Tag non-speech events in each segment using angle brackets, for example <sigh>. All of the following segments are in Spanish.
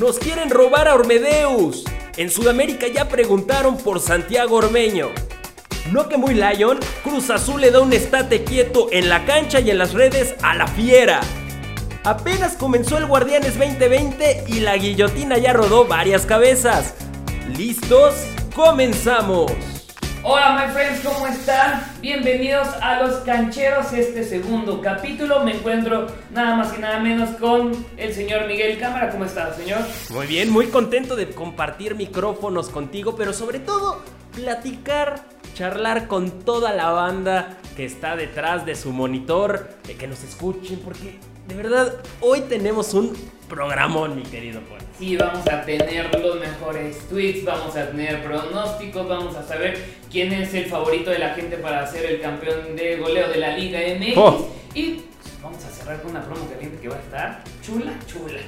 Nos quieren robar a Ormedeus. En Sudamérica ya preguntaron por Santiago Ormeño. No que muy Lion, Cruz Azul le da un estate quieto en la cancha y en las redes a la fiera. Apenas comenzó el Guardianes 2020 y la guillotina ya rodó varias cabezas. ¿Listos? ¡Comenzamos! Hola my friends, ¿cómo están? Bienvenidos a Los Cancheros, este segundo capítulo. Me encuentro nada más y nada menos con el señor Miguel Cámara. ¿Cómo está, señor? Muy bien, muy contento de compartir micrófonos contigo, pero sobre todo platicar, charlar con toda la banda que está detrás de su monitor, de que nos escuchen, porque de verdad hoy tenemos un programón, mi querido Juan. Sí, vamos a tener los mejores tweets, vamos a tener pronósticos, vamos a saber quién es el favorito de la gente para ser el campeón de goleo de la Liga MX. Oh. Y vamos a cerrar con una promo caliente que va a estar chula, chula.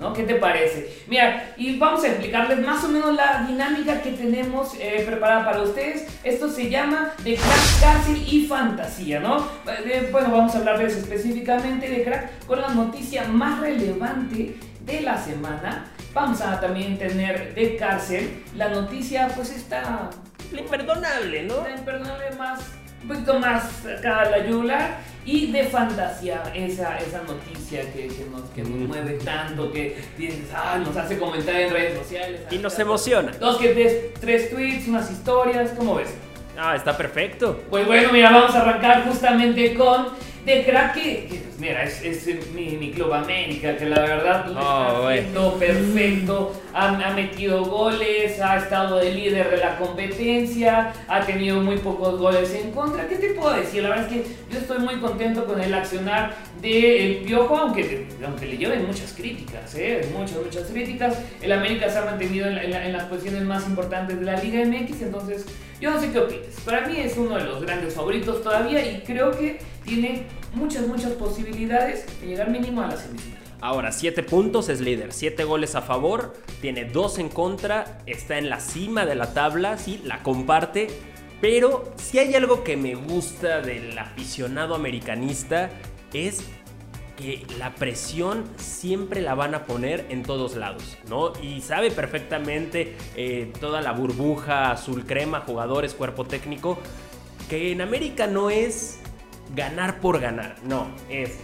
¿No? ¿Qué te parece? Mira, y vamos a explicarles más o menos la dinámica que tenemos eh, preparada para ustedes. Esto se llama de crack, cárcel y fantasía, ¿no? Eh, bueno, vamos a hablarles específicamente de crack con la noticia más relevante de la semana. Vamos a también tener de cárcel la noticia, pues está Lo imperdonable, ¿no? la imperdonable más, un poquito más acá la. Y de fantasía, esa, esa noticia que, que nos, que nos mueve tanto, que dices, ah, nos hace comentar en redes sociales. Y nos emociona. Dos que tres, tres tweets, unas historias, ¿cómo ves? Ah, está perfecto. Pues bueno, mira, vamos a arrancar justamente con The Crack, que, que, pues mira, es, es mi, mi Club América, que la verdad lo Oh, está haciendo perfecto, ha, ha metido goles, ha estado de líder de la competencia, ha tenido muy pocos goles en contra. ¿Qué te puedo decir? La verdad es que yo estoy muy contento con el accionar del Piojo, aunque, aunque le lleven muchas críticas, ¿eh? muchas, muchas críticas. El América se ha mantenido en, la- en la- en las posiciones más importantes de la Liga MX, entonces yo no sé qué opinas. Para mí es uno de los grandes favoritos todavía y creo que tiene muchas, muchas posibilidades de llegar mínimo a la semifinal. Ahora, 7 puntos, es líder, 7 goles a favor, tiene 2 en contra, está en la cima de la tabla, sí, la comparte. Pero si hay algo que me gusta del aficionado americanista es que la presión siempre la van a poner en todos lados, ¿no? Y sabe perfectamente eh, toda la burbuja azul crema, jugadores, cuerpo técnico, que en América no es ganar por ganar, no, es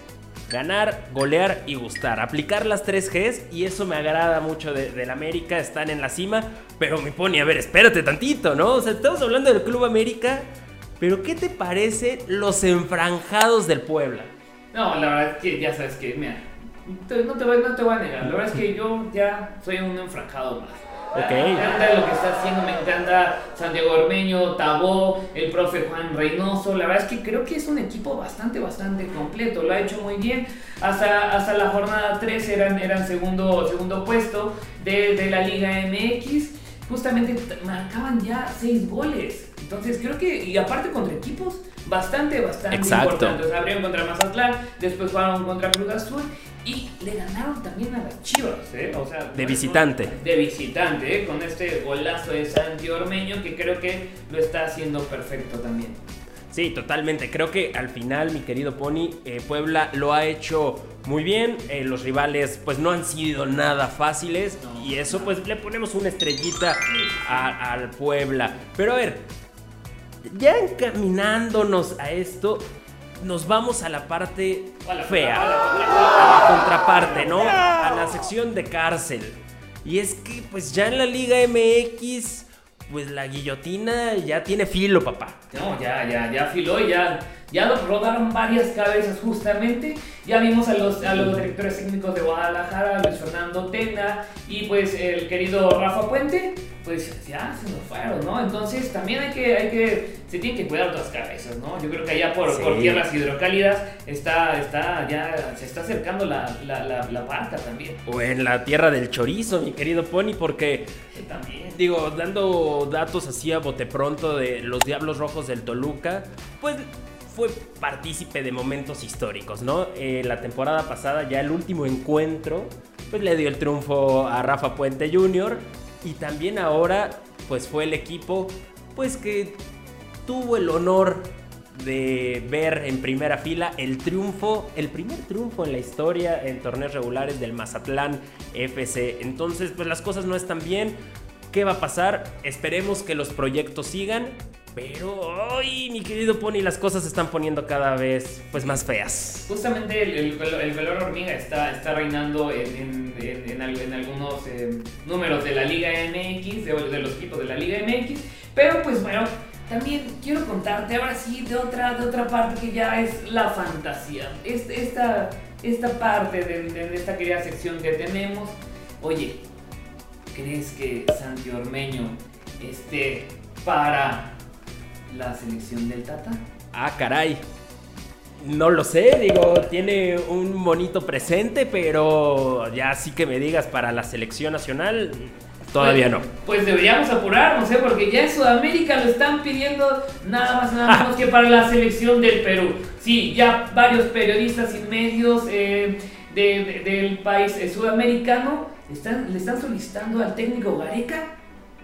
ganar, golear y gustar, aplicar las 3 Gs y eso me agrada mucho de- del América, están en la cima, pero me pone, a ver, espérate tantito, ¿no? O sea, estamos hablando del Club América, pero ¿qué te parece los enfranjados del Puebla? No, la verdad es que ya sabes que, mira, no, te voy, no te voy a negar, la verdad es que yo ya soy un enfranjado más. Ok. Me encanta lo que está haciendo, me encanta Santiago Ormeño, Tabó, el profe Juan Reynoso. La verdad es que creo que es un equipo bastante, bastante completo. Lo ha hecho muy bien. Hasta, hasta la jornada 3 eran, eran segundo, segundo puesto de, de la Liga MX. Justamente marcaban ya 6 goles. Entonces creo que, y aparte contra equipos bastante, bastante Exacto. importantes. Abrieron contra Mazatlán, después jugaron contra Cruz Azul y le ganaron también a las Chivas, ¿eh? O sea, De visitante. de visitante, ¿eh? con este golazo de Santi Ormeño que creo que lo está haciendo perfecto también. Sí, totalmente. Creo que al final, mi querido Pony, eh, Puebla lo ha hecho muy bien. Eh, los rivales, pues no han sido nada fáciles. No. Y eso, pues le ponemos una estrellita al Puebla. Pero a ver, ya encaminándonos a esto, nos vamos a la parte fea. a la- contraparte, ¿no? A la sección de cárcel. Y es que, pues ya en la Liga MX, pues la guillotina ya tiene filo, papá. No, ya, ya, ya afiló y ya, ya lo rodaron varias cabezas justamente. Ya vimos a los, a los directores técnicos de Guadalajara, Luis Fernando Tena y pues el querido Rafa Puente, pues ya se nos fueron, ¿no? Entonces también hay que, hay que, se tienen que cuidar otras cabezas, ¿no? Yo creo que allá por, Sí. por tierras hidrocálidas está, está, ya se está acercando la, la, la, la barca también. O en la tierra del chorizo, mi querido Pony, porque, También. digo, dando datos así a bote pronto de los Diablos Rojos del Toluca, pues fue partícipe de momentos históricos, ¿no? Eh, la temporada pasada, ya el último encuentro, pues le dio el triunfo a Rafa Puente Jr. Y también ahora, pues fue el equipo, pues que tuvo el honor de ver en primera fila el triunfo, el primer triunfo en la historia en torneos regulares del Mazatlán FC. Entonces, pues las cosas no están bien. ¿Qué va a pasar? Esperemos que los proyectos sigan. Pero, ay, mi querido Pony, las cosas se están poniendo cada vez pues, más feas. Justamente el, el, hormiga está, está reinando en, en, algunos eh, números de la Liga MX, de, los equipos de la Liga MX. Pero, pues bueno, también quiero contarte ahora sí de otra, de otra parte que ya es la fantasía. Esta, esta parte de, de esta querida sección que tenemos. Oye, ¿crees que Santi Ormeño esté para la selección del Tata? Ah, caray. No lo sé, digo, tiene un bonito presente, pero ya sí que me digas para la selección nacional, todavía pues, no. Pues deberíamos apurarnos, ¿eh? porque ya en Sudamérica lo están pidiendo nada más nada menos que para la selección del Perú. Sí, ya varios periodistas y medios eh, del país eh, sudamericano están, le están solicitando al técnico Gareca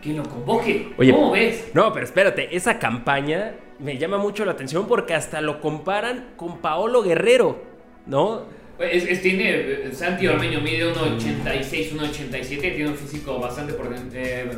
que lo convoque. Oye, ¿Cómo ves? No, pero espérate, esa campaña me llama mucho la atención porque hasta lo comparan con Paolo Guerrero, ¿no? Es, es, tiene, eh, Santi Ormeño mide 1,86, 1,87, tiene un físico bastante, eh,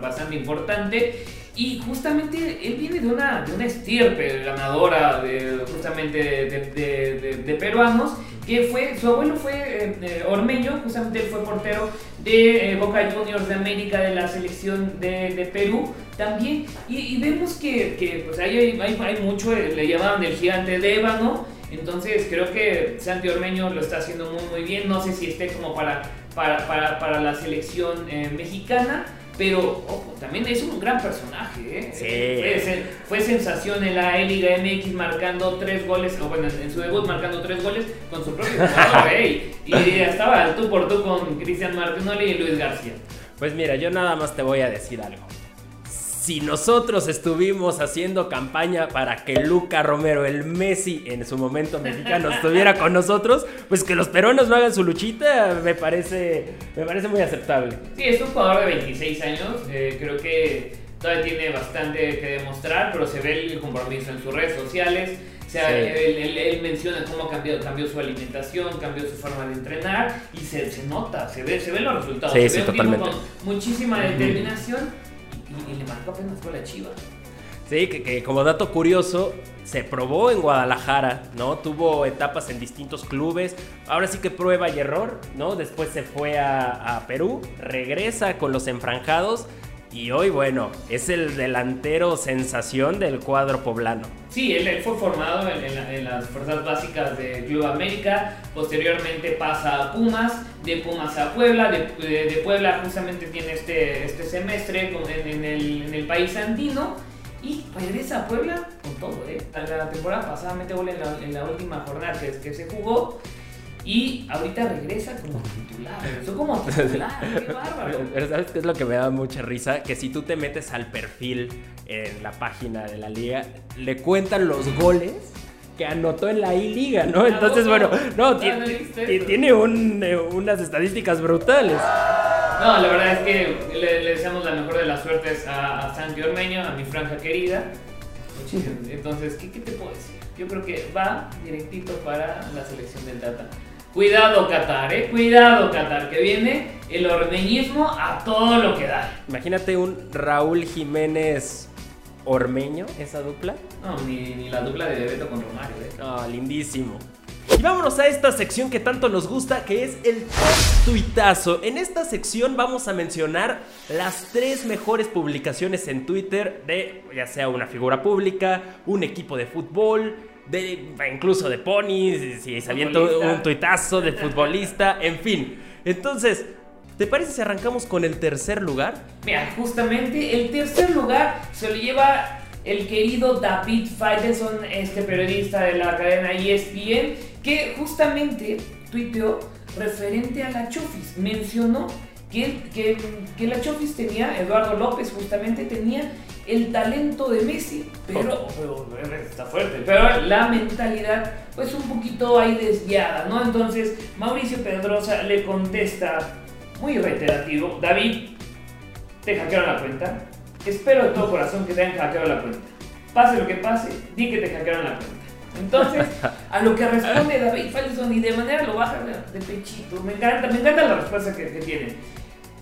bastante importante y justamente él viene de una, de una estirpe ganadora de, justamente de, de, peruanos, que fue, su abuelo fue eh, Ormeño, justamente él fue portero de Boca Juniors de América, de la selección de, Perú también, y, vemos que, que pues hay, hay, mucho, le llamaban el gigante de ébano, entonces creo que Santi Ormeño lo está haciendo muy muy bien. No sé si esté como para, para, para, para la selección eh, mexicana. Pero, ojo, también es un gran personaje, ¿eh? Sí. Fue, sensación en la Liga MX marcando tres goles, o bueno, en su debut marcando tres goles con su propio jugador, <laughs> ¿eh? Y estaba tú por tú con Cristian Martinoli y Luis García. Pues mira, yo nada más te voy a decir algo si nosotros estuvimos haciendo campaña para que Luca Romero, el Messi en su momento mexicano, estuviera con nosotros, pues que los peruanos no hagan su luchita, me parece, me parece muy aceptable. Sí, es un jugador de 26 años, eh, creo que todavía tiene bastante que demostrar, pero se ve el compromiso en sus redes sociales. O sea, él, menciona cómo cambió, cambió su alimentación, cambió su forma de entrenar y se, se nota, se ve, se ven los resultados. Sí, se ve totalmente. con muchísima determinación y, le marcó apenas fue la Chiva. Sí, que, como dato curioso, se probó en Guadalajara, ¿no? Tuvo etapas en distintos clubes. Ahora sí que prueba y error, ¿no? Después se fue a, a Perú, regresa con los enfranjados y hoy, bueno, es el delantero sensación del cuadro poblano. Sí, él, fue formado en, las fuerzas básicas de Club América, posteriormente pasa a Pumas, de Pumas a Puebla, de, Puebla justamente tiene este, este semestre en, el, país andino y regresa a Puebla con todo. ¿eh? La temporada pasada mete gol en la, última jornada que, que se jugó y ahorita regresa como titular. Regresó como <laughs> titular. ¡Qué bárbaro! Pero ¿sabes qué es lo que me da mucha risa? Que si tú te metes al perfil en la página de la liga, le cuentan los goles que anotó en la I-Liga, ¿no? Entonces, bueno, no, tiene, eh, unas estadísticas brutales. No, la verdad es que le, deseamos la mejor de las suertes a, a Santi Ormeño, a mi franja querida. Entonces, ¿qué, ¿qué, te puedo decir? Yo creo que va directito para la selección del Tata. Cuidado Qatar, eh, cuidado Qatar, que viene el ormeñismo a todo lo que da. Imagínate un Raúl Jiménez Ormeño, esa dupla. No, ni, la dupla de Bebeto con Romario, eh. Ah, lindísimo. Y vámonos a esta sección que tanto nos gusta, que es el tuitazo. En esta sección vamos a mencionar las tres mejores publicaciones en Twitter de ya sea una figura pública, un equipo de fútbol, de, incluso de ponis, si se un tuitazo de futbolista, en fin. Entonces, ¿te parece si arrancamos con el tercer lugar? Mira, justamente el tercer lugar se lo lleva el querido David Faitelson, este periodista de la cadena ESPN, que justamente tuiteó referente a la Chofis. Mencionó que, que, que la Chofis tenía, Eduardo López justamente tenía el talento de Messi, pero, está fuerte, pero la mentalidad pues un poquito ahí desviada, ¿no? Entonces Mauricio Pedrosa le contesta muy reiterativo, David, te hackearon la cuenta, espero de todo corazón que te hayan hackeado la cuenta. pase lo que pase, di que te hackearon la cuenta. Entonces, a lo que responde David Faitelson y de manera lo baja de pechito. Me encanta, me encanta la respuesta que, que tiene.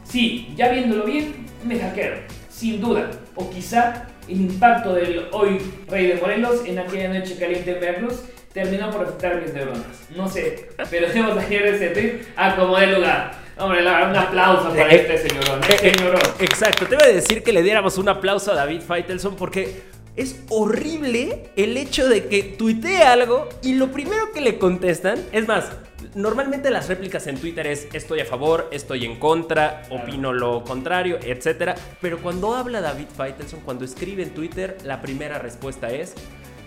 Sí, ya viéndolo bien, me hackearon, sin duda. O quizá el impacto del hoy rey de Morelos en aquella noche caliente en Veracruz terminó por afectar mis neuronas. No sé, pero debo ayer ese tweet a como de lugar. Hombre, la verdad, un aplauso para Eh, este señorón. Eh, eh, señorón. Exacto, te iba a decir que le diéramos un aplauso a David Faitelson porque es horrible el hecho de que tuitee algo y lo primero que le contestan, es más, normalmente las réplicas en Twitter es estoy a favor, estoy en contra, opino lo contrario, etc. Pero cuando habla David Faitelson, cuando escribe en Twitter, la primera respuesta es...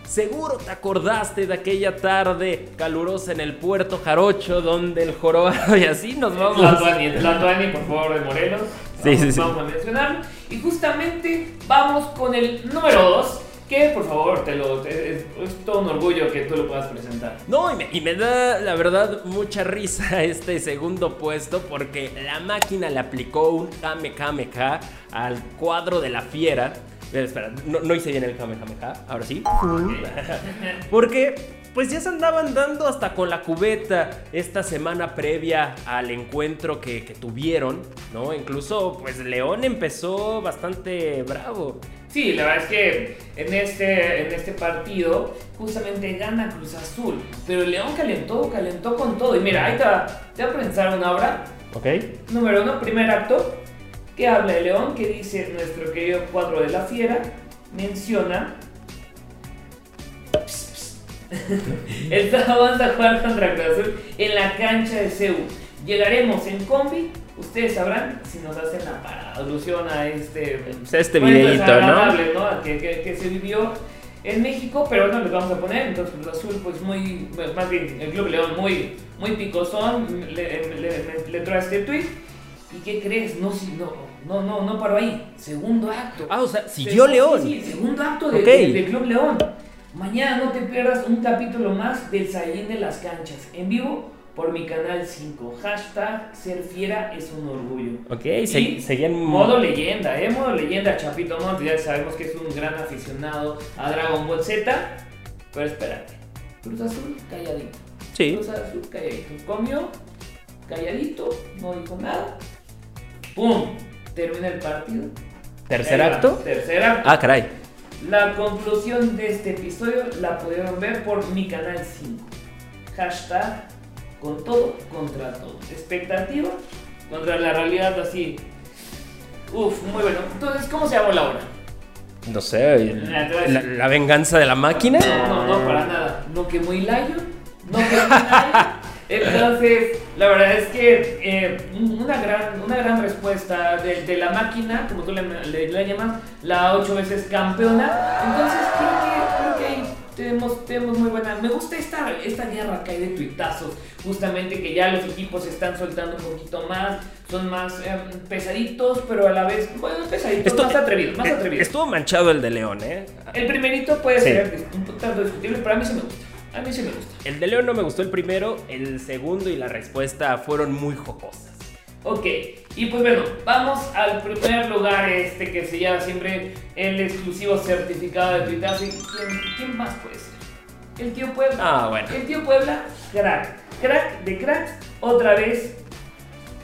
Seguro te acordaste de aquella tarde calurosa en el puerto Jarocho donde el jorobado <laughs> y así nos vamos. Tlatuani, Tlatuani, por favor, de Morelos. Sí, vamos, sí, sí. Vamos a mencionarlo. Y justamente vamos con el número 2, que por favor, te lo, te- es, es todo un orgullo que tú lo puedas presentar. No, y me, y me da la verdad mucha risa <laughs> este segundo puesto porque la máquina le aplicó un Kamehameha al cuadro de la fiera. Espera, no, no hice bien el Kamehameha, ahora sí. <laughs> Porque pues ya se andaban dando hasta con la cubeta esta semana previa al encuentro que, que tuvieron, ¿no? Incluso pues León empezó bastante bravo. Sí, la verdad es que en este, en este partido justamente gana Cruz Azul. Pero León calentó, calentó con todo. Y mira, ahí te va, te voy a presentar una obra. ¿Ok? Número uno, primer acto, que habla de León, que dice nuestro querido cuadro de la fiera, menciona... <laughs> El sábado vamos a jugar contra Cruz Azul en la cancha de CEU. Llegaremos en combi, ustedes sabrán si nos hacen la parada. Alusión a este... Pues, este videíto, ¿no? ¿no? Que, que- que se vivió en México, pero no les vamos a poner. Entonces, Cruz Azul, pues muy, más bien, el Club León muy, muy picosón, le, le, le- le trae este tweet. ¿Y qué crees? No, si- no, no, no, no paró ahí. Segundo acto. Ah, o sea, siguió León. Sí, segundo acto de- Ok. de- del Club León. Mañana no te pierdas un capítulo más del Saiyín de las Canchas. En vivo por mi canal 5. Hashtag ser fiera es un orgullo. Ok, Y se- seguían... Modo leyenda, ¿eh? Modo leyenda, Chapito Montes. Ya sabemos que es un gran aficionado a Dragon Ball Z. Pero espérate. Cruz Azul, calladito. Sí. Cruz Azul, calladito. Comió, calladito, no dijo nada. ¡Pum! Termina el partido. ¿Tercer acto? Tercer acto. Ah, caray. La conclusión de este episodio la pudieron ver por mi canal 5. Hashtag con todo contra todo. Expectativa contra la realidad así. Uf, muy bueno. Entonces, ¿cómo se llamó la obra? No sé, el- Mira, te voy a la, la venganza de la máquina. No, no, no, para nada. No que muy Lion, no que muy Lion. Entonces, la verdad es que eh, una, gran, una gran respuesta de, de la máquina, como tú le, le- le llamas, la ocho veces campeona. Entonces, creo que, creo que ahí tenemos, tenemos muy buena. Me gusta esta, esta guerra que hay de tuitazos, justamente que ya los equipos se están soltando un poquito más, son más eh, pesaditos, pero a la vez, bueno, pesaditos, Esto- más atrevidos, más eh, atrevidos. Estuvo manchado el de León, ¿eh? El primerito puede Sí. ser un tanto discutible, pero a mí sí me gusta. A mí sí me gusta. El de León no me gustó el primero, el segundo y la respuesta fueron muy jocosas. Ok, y pues bueno, vamos al primer lugar este que se llama siempre el exclusivo certificado de tuitazo. ¿Y ¿Quién, quién más puede ser? El tío Puebla. Ah, bueno. El tío Puebla, crack. Crack de cracks, otra vez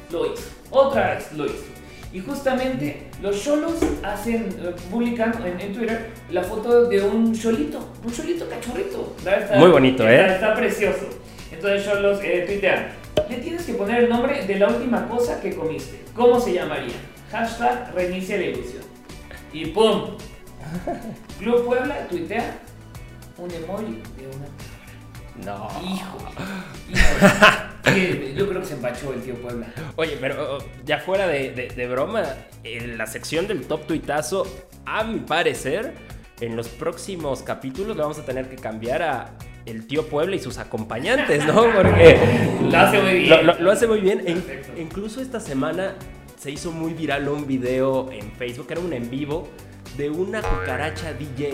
lo hizo. Otra vez lo hizo. Y justamente los cholos hacen, eh, publican en, en Twitter la foto de un cholito, un cholito cachorrito. Está- Muy bonito, está- ¿eh? Está precioso. Entonces cholos eh, tuitean, le tienes que poner el nombre de la última cosa que comiste. ¿Cómo se llamaría? Hashtag reinicia la ilusión. Y ¡pum! <laughs> Club Puebla tuitea un emoji de una No. Hijo, <laughs> hijo. Sí, Yo creo que se empachó el tío Puebla. Oye, pero oh, ya fuera de, de- de broma, en la sección del top tuitazo, a mi parecer, en los próximos capítulos le vamos a tener que cambiar a el tío Puebla y sus acompañantes, ¿no? Porque Lo hace muy bien. lo, lo- lo hace muy bien. E- incluso esta semana se hizo muy viral un video en Facebook, era un en vivo, de una cucaracha DJ.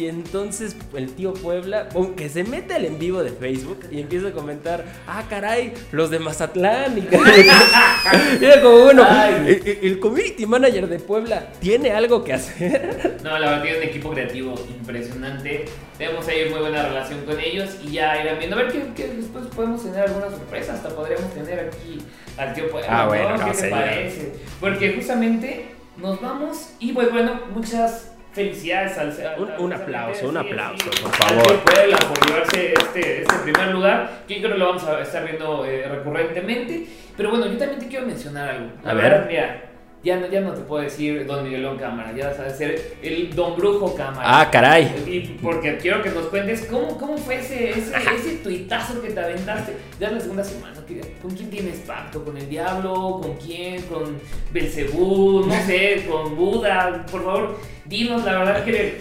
Y entonces el tío Puebla, pum, que se mete al en vivo de Facebook y empieza a comentar, ah, caray, los de Mazatlán. Y <laughs> Mira como, bueno, Ay. el, el community manager de Puebla tiene algo que hacer. <laughs> No, la verdad tiene un equipo creativo impresionante. Tenemos ahí muy buena relación con ellos y ya irán viendo. A ver qué, qué después podemos tener alguna sorpresa. Hasta podríamos tener aquí al tío Puebla. Ah, bueno, no, ¿Qué te señor. parece? Porque justamente nos vamos y pues bueno, muchas felicidades al al- Un- un aplauso, un aplauso, sí, por favor. Puebla por llevarse este, este primer lugar. Que creo que lo vamos a estar viendo eh, recurrentemente. Pero bueno, yo también te quiero mencionar algo. A ver. mira, ya no, ya no te puedo decir Don Miguelón Cámara, ya sabes ser el Don Brujo Cámara. Ah, caray. Y porque quiero que nos cuentes cómo, cómo fue ese, ese, ese tuitazo que te aventaste. Ya es la segunda semana. ¿Con quién tienes pacto? ¿Con el diablo? ¿Con quién? ¿Con Belcebú? No sé, con Buda. Por favor, dinos la verdad que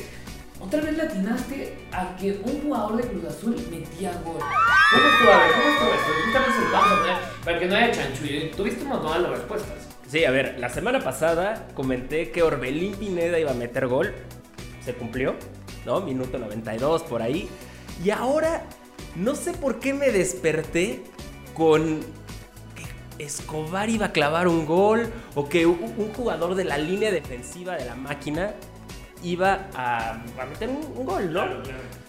otra vez latinaste a que un jugador de Cruz Azul metía gol. ¿Cómo estuvo? A ver, ¿cómo estuvo esto? Vamos a poner para que no haya chanchullo. Tuviste un montón de respuestas. Sí, a ver, la semana pasada comenté que Orbelín Pineda iba a meter gol. Se cumplió, ¿no? Minuto 92 por ahí. Y ahora, no sé por qué me desperté con que Escobar iba a clavar un gol o que un jugador de la línea defensiva de la máquina iba a, a meter un, un gol, ¿no?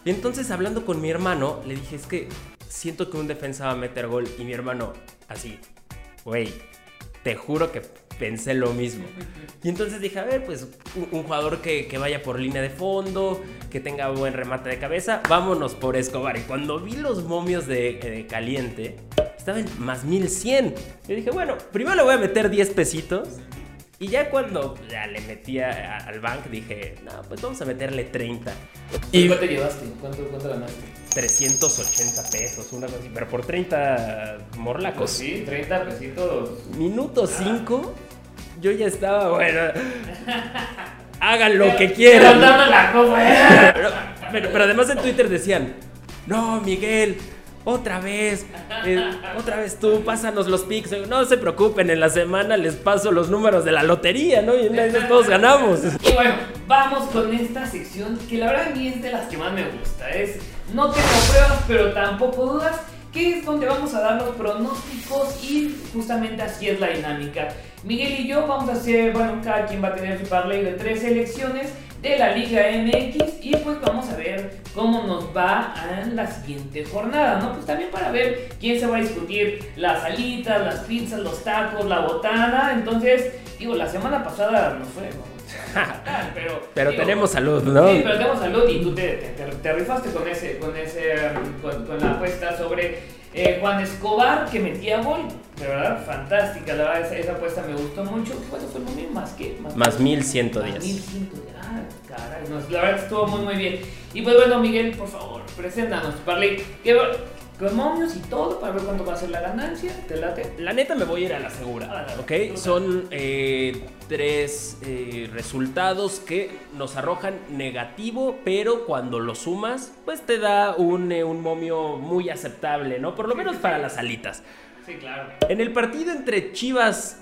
Y entonces hablando con mi hermano, le dije, es que siento que un defensa va a meter gol. Y mi hermano, así, güey, te juro que pensé lo mismo. Y entonces dije, a ver, pues un, un jugador que, que vaya por línea de fondo, que tenga buen remate de cabeza, vámonos por Escobar. Y cuando vi los momios de, de caliente, estaban más 1100. Yo dije, bueno, primero le voy a meter 10 pesitos. Y ya cuando ya le metía al bank, dije, no, pues vamos a meterle 30. ¿Y cuánto llevaste? ¿Cuánto, cuánto ganaste? 380 pesos, una cosa así, pero por 30 morlacos. Pues sí, 30 pesitos. Minuto 5, yo ya estaba, bueno, <laughs> hagan lo que quieran. Pero la copa, ¿eh? Pero, pero- pero además en Twitter decían, no, Miguel, otra vez, eh, otra vez tú, pásanos los pics. No se preocupen, en la semana les paso los números de la lotería, ¿no? Y una esas todos ganamos. Y bueno, vamos con esta sección que la verdad a mí es de las que más me gusta. Es no tengo pruebas, pero tampoco dudas, que es donde vamos a dar los pronósticos y justamente así es la dinámica. Miguel y yo vamos a hacer, bueno, cada quien va a tener su parlay de tres selecciones de la Liga MX y pues vamos a ver cómo nos va en la siguiente jornada, ¿no? Pues también para ver quién se va a discutir las alitas, las pizzas, los tacos, la botana. Entonces, digo, la semana pasada no fue <laughs> pero... Pero digo, tenemos salud, ¿no? Sí, pero tenemos salud y tú te, te, te- te rifaste con ese, con ese, con, con la apuesta sobre eh, Juan Escobar que metía gol. De verdad, fantástica, la verdad, esa, esa apuesta me gustó mucho. ¿Cuánto fue el momento? ¿Más qué? Más Más 1110. 1110. Ah, caray, no, la verdad estuvo muy muy bien. Y pues bueno, Miguel, por favor, preséntanos, Parley. ¿Qué va- Con momios y todo para ver cuánto va a ser la ganancia. ¿Te late? La neta me voy a ir a la segura, Ah. ¿ok? Son eh, tres eh, resultados que nos arrojan negativo, pero cuando lo sumas, pues te da un, eh, un momio muy aceptable, ¿no? Por lo menos para las alitas. Sí, claro. En el partido entre Chivas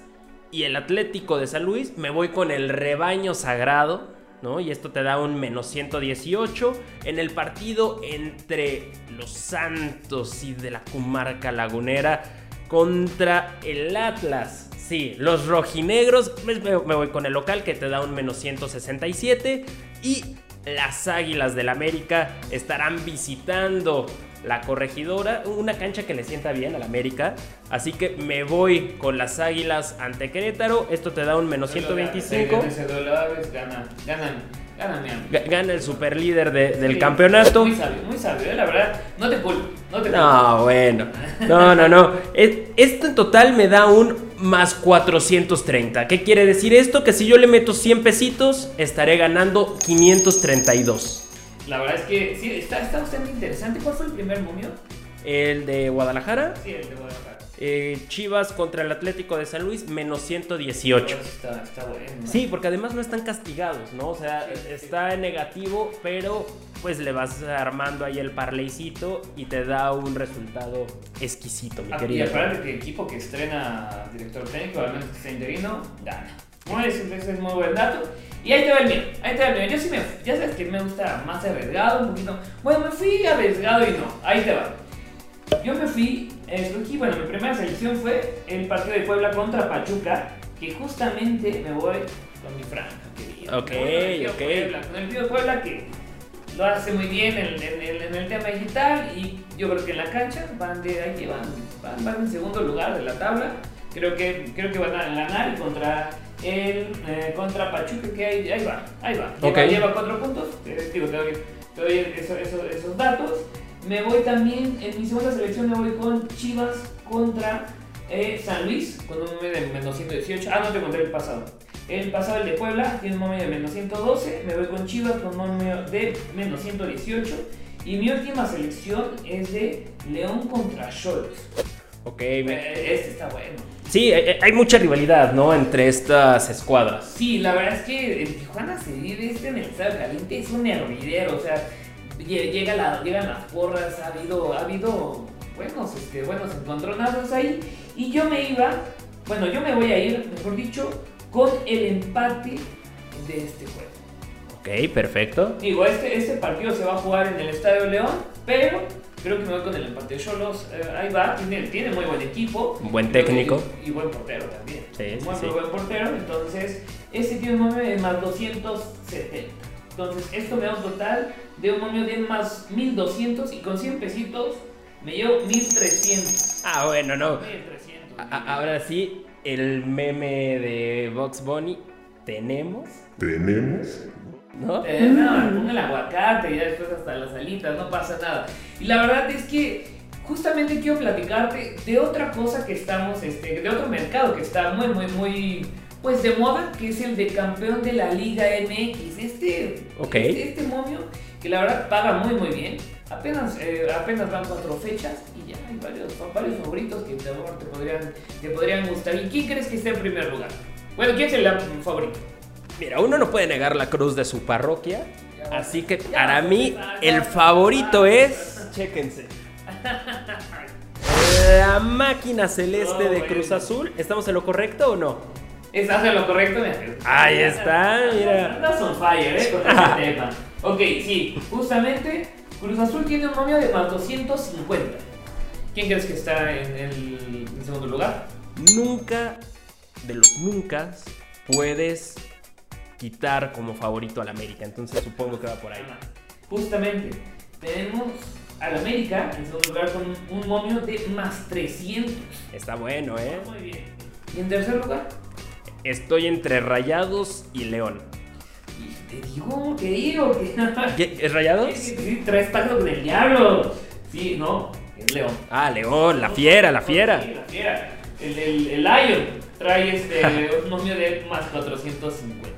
y el Atlético de San Luis, me voy con el rebaño sagrado, ¿no? Y esto te da un menos 118. En el partido entre los Santos y de la comarca lagunera contra el Atlas. Sí, los rojinegros, me, me voy con el local que te da un menos 167. Y las Águilas del América estarán visitando la corregidora, una cancha que le sienta bien al América. Así que me voy con las Águilas ante Querétaro. Esto te da un menos 125. Ese dólares gana, ganan, el superlíder de- del Sí, campeonato. Muy sabio, muy sabio, eh, la verdad. No te culpo, no te. No, bueno. <laughs> No, no, no. Es- Esto en total me da un más 430. ¿Qué quiere decir esto? Que si yo le meto 100 pesitos, estaré ganando 532. La verdad es que sí, está, está bastante interesante. ¿Cuál fue el primer momio? El de Guadalajara, Sí, el de Guadalajara. eh, Chivas contra el Atlético de San Luis, menos 118. Pues Está, está bueno. ¿no? Sí, porque además no están castigados, ¿no? O sea, Sí, sí. está en negativo, pero pues le vas armando ahí el parleycito y te da un resultado exquisito, mi Ah, Y querido. aparte que el equipo que estrena director técnico, al menos que sea interino, gana. Muy, ese, es muy buen dato. Y ahí te va el mío, ahí te va el mío. Yo sí me, ya sabes que me gusta más arriesgado, un poquito. Bueno, me fui arriesgado y no, ahí te va. Yo me fui, escogí, bueno, mi primera selección fue el partido de Puebla contra Pachuca, que justamente me voy con mi franja, querido. Ok, ok. Puebla, con el tío Puebla que lo hace muy bien en, en el- en el tema digital y yo creo que en la cancha van de ahí van, van, van en segundo lugar de la tabla. Creo que, creo que van a ganar y contra el eh, contra Pachuca que ahí, ahí va, ahí va. Lleva, Ok. lleva cuatro puntos, eh, digo, te doy, te doy eso- eso- esos datos. Me voy también, en mi segunda selección me voy con Chivas contra eh, San Luis, con un momio de menos 118. Ah, no te conté el pasado. El pasado, el de Puebla, tiene un momio de menos 112. Me voy con Chivas con un momio de menos 118. Y mi última selección es de León contra Cholos. Ok, me- Eh, Este está bueno. Sí, eh, hay mucha rivalidad, ¿no? Entre estas escuadras. Sí, la verdad es que en Tijuana se vive este en el Estadio Caliente, es un hervidero, o sea, lle- llega la, llegan las porras, ha habido, ha habido buenos, este, buenos encontronazos ahí, y yo me iba, bueno, yo me voy a ir, mejor dicho, con el empate de este juego. Ok, perfecto. Digo, este, este partido se va a jugar en el Estadio León, pero creo que me voy con el empate de Cholos, eh, ahí va, tiene, tiene muy buen equipo. Buen técnico. Y, y buen portero también. Sí, sí, muy, sí. buen portero, entonces este tiene un momio de más 270. Entonces esto me da un total de un momio de más 1200 y con 100 pesitos me llevo 1300. Ah, bueno, no. 1300. A- a- ahora sí, el meme de Box Bunny, tenemos, Tenemos ¿no? Eh, no, el aguacate y ya después hasta las alitas, no pasa nada. Y la verdad es que justamente quiero platicarte de otra cosa que estamos, este, de otro mercado que está muy, muy, muy, pues de moda, que es el de campeón de la Liga MX. Este, Ok. este, este momio que la verdad paga muy, muy bien. Apenas, eh, apenas van cuatro fechas y ya hay varios, varios favoritos que te, te podrían, te podrían gustar. ¿Y quién crees que esté en primer lugar? Bueno, ¿quién es el favorito? Mira, uno no puede negar la cruz de su parroquia, así que para mí el favorito es, <laughs> chéquense, la máquina celeste de. Cruz Azul. ¿Estamos en lo correcto o no? ¿Estás en lo correcto? Ahí está, mira. <laughs> Andas on fire, ¿eh? Con este <laughs> tema. Ok, sí, justamente Cruz Azul tiene un momio de más 250. ¿Quién crees que está en el en segundo lugar? Nunca, de los nunca, puedes quitar como favorito al América, entonces supongo que va por ahí. Justamente, tenemos al América en segundo lugar con un momio de más 300. Está bueno, ¿eh? Muy bien. ¿Y en tercer lugar? Estoy entre Rayados y León. Y te digo, te digo que... <laughs> ¿Qué? ¿Es Rayados? Sí, sí, traes pacto con el diablo. Sí, no, es León. Ah, León, la fiera, la fiera. Sí, la fiera. El, el, el Lion trae este, un momio de más 450.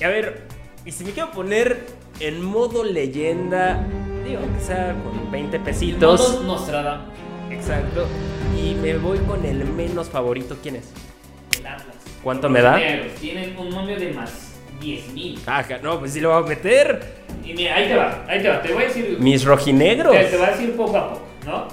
Y a ver, y si me quiero poner en modo leyenda, digo que sea con 20 pesitos. Todos Nostradamus, Exacto. Y me voy con el menos favorito. ¿Quién es? el Atlas. ¿Cuánto Los me da? negros Tienen un momio de más 10.000. Caja, no, pues sí lo voy a meter. Y mira, ahí te va, ahí te va. Te voy a decir. Mis rojinegros. Te, te voy a decir poco a poco, ¿no?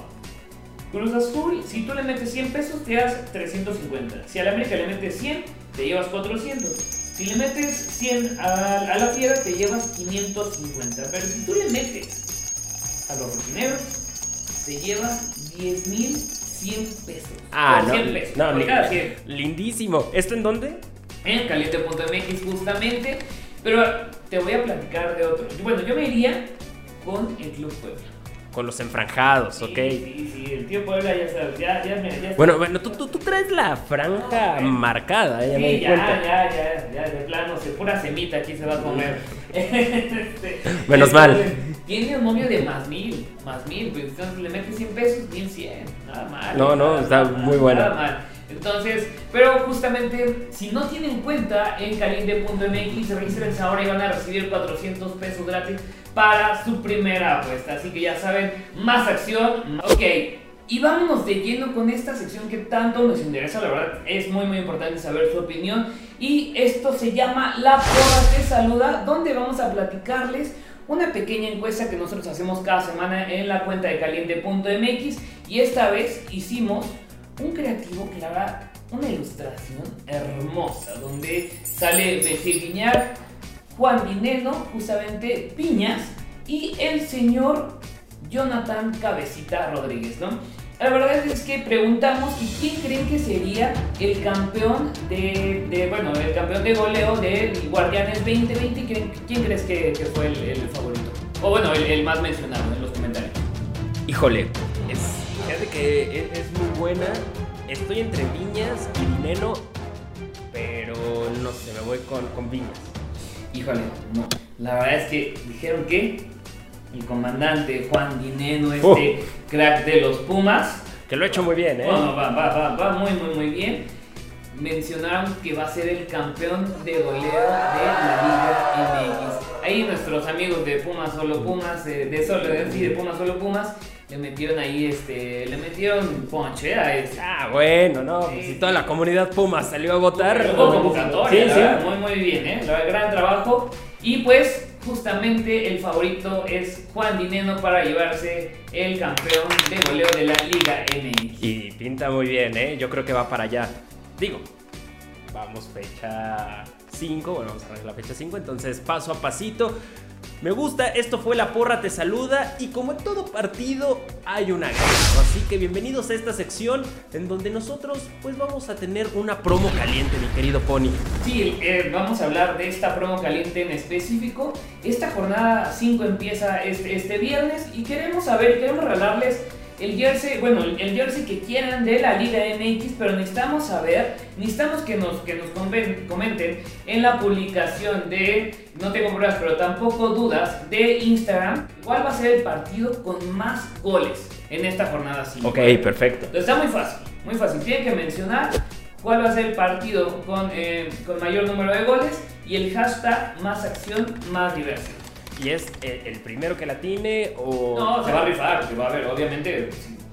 Cruz Azul, si tú le metes 100 pesos, te das 350. Si a la América le metes 100, te llevas 400. Si le metes 100 a, a la fiera, te llevas 550. Pero si tú le metes a los rojineros, te llevas 10.100 pesos. Ah, no. 100 pesos. no cada 100 lindísimo. ¿Esto en dónde? en caliente.mx justamente. Pero te voy a platicar de otro. Bueno, yo me iría con el Club Puebla. Con los enfranjados, ok. Sí, sí, sí, el tío Puebla ya sabes, ya, ya, me- ya Bueno, bueno, tú, tú, tú traes la franja No, marcada, eh, ya me Sí, di ya, cuenta. ya, ya, ya, de plano, se pura semita aquí se va a comer. <laughs> Este, Menos mal. entonces, Tiene un momio de más mil, más mil, pues entonces le metes 100 pesos, 1100, nada mal. No, no, nada está mal, muy bueno. Nada mal. Entonces, pero justamente, si no tienen cuenta en caliente.mx, regístrense ahora y van a recibir 400 pesos gratis para su primera apuesta. Así que ya saben, más acción. Ok, y vámonos de lleno con esta sección que tanto nos interesa. La verdad, es muy, muy importante saber su opinión. Y esto se llama La Porra Te Saluda, donde vamos a platicarles una pequeña encuesta que nosotros hacemos cada semana en la cuenta de caliente.mx. Y esta vez hicimos un creativo que la verdad una ilustración hermosa donde sale Messi Guiñar, Juan Dineno, justamente Piñas y el señor Jonathan Cabecita Rodríguez, ¿no? La verdad es que preguntamos y quién creen que sería el campeón de, de bueno, el campeón de goleo de Guardianes 2020. ¿Quién, quién crees que, que fue el, el, favorito? O bueno, el, el, más mencionado en los comentarios. Híjole, es, fíjate que es, es muy buena. Estoy entre Viñas y Dineno, pero no sé, me voy con, con Viñas. Híjole, no. La verdad es que dijeron que el comandante Juan Dineno, este uh. crack de los Pumas. Que lo ha hecho muy bien, ¿eh? Bueno, va, va, va, va muy, muy, muy bien. Mencionaron que va a ser el campeón de goleo de la Liga MX. Ahí nuestros amigos de Pumas Solo Pumas, de, de Solo, de Pumas Solo Pumas, le metieron ahí, este, le metieron a este. Ah, bueno, no, sí. pues si toda la comunidad Pumas salió a votar. Hubo convocatoria, sí, sí. muy, muy bien, ¿eh? Gran trabajo. Y pues justamente el favorito es Juan Dineno para llevarse el campeón de goleo de la Liga MX. Y pinta muy bien, ¿eh? Yo creo que va para allá. Digo, vamos fecha 5, bueno, vamos a ver la fecha 5, entonces paso a pasito. Me gusta, esto fue La Porra Te Saluda y como en todo partido hay una guerra. Así que bienvenidos a esta sección en donde nosotros pues vamos a tener una promo caliente, mi querido Pony. Sí, eh, vamos a hablar de esta promo caliente en específico. Esta jornada 5 empieza este, este viernes y queremos saber, queremos regalarles el jersey, bueno, el jersey que quieran de la Liga MX, pero necesitamos saber, necesitamos que nos, que nos comenten en la publicación de, no tengo pruebas, pero tampoco dudas, de Instagram, cuál va a ser el partido con más goles en esta jornada 5. Ok, perfecto. Entonces está muy fácil, muy fácil. Tienen que mencionar cuál va a ser el partido con, eh, con mayor número de goles y el hashtag más acción, más diversión. ¿Y es el, el, primero que la tiene o...? No, se va a rifar, que va a haber, obviamente,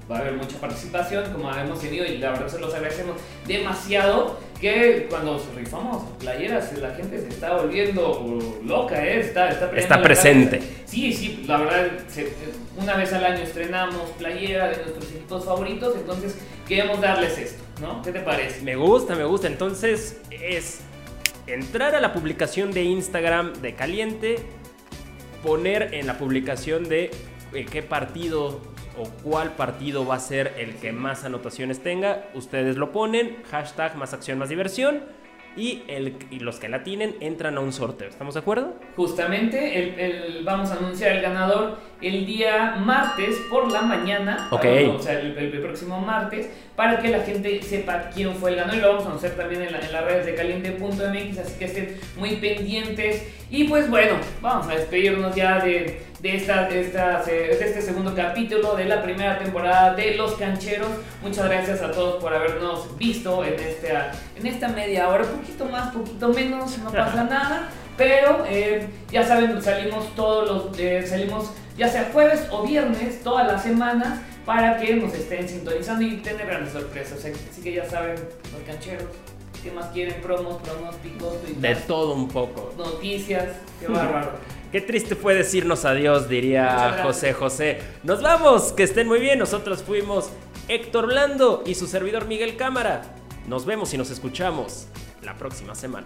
va a haber mucha participación, como hemos tenido, y la verdad se los agradecemos demasiado, que cuando rifamos playeras, la gente se está volviendo loca, ¿eh? Está, está, está presente. Sí, sí, la verdad, se, una vez al año estrenamos playera de nuestros equipos favoritos, entonces queremos darles esto, ¿no? ¿Qué te parece? Me gusta, me gusta, entonces es entrar a la publicación de Instagram de Caliente, poner en la publicación de eh, qué partido o cuál partido va a ser el que más anotaciones tenga. Ustedes lo ponen, hashtag más acción más diversión. Y, el, y los que la tienen entran a un sorteo. ¿Estamos de acuerdo? Justamente, el, el, vamos a anunciar el ganador el día martes por la mañana. Ok. O sea, el, el, próximo martes, para que la gente sepa quién fue el ganador. Y lo vamos a anunciar también en, la, en las redes de caliente.mx, así que estén muy pendientes. Y pues bueno, vamos a despedirnos ya de, de, esta, de, esta, de este segundo capítulo de la primera temporada de Los Cancheros. Muchas gracias a todos por habernos visto en esta, en esta media hora, un poquito más, poquito menos, no pasa <laughs> nada. Pero eh, ya saben, salimos todos los, eh, salimos ya sea jueves o viernes, todas las semanas, para que nos estén sintonizando y tener grandes sorpresas. Así que ya saben, los cancheros. ¿Qué más quieren? Promos, pronósticos, De todo un poco. Noticias, qué <laughs> bárbaro. Qué triste fue decirnos adiós, diría José José. Nos vamos, que estén muy bien. Nosotros fuimos Héctor Blando y su servidor Miguel Cámara. Nos vemos y nos escuchamos la próxima semana.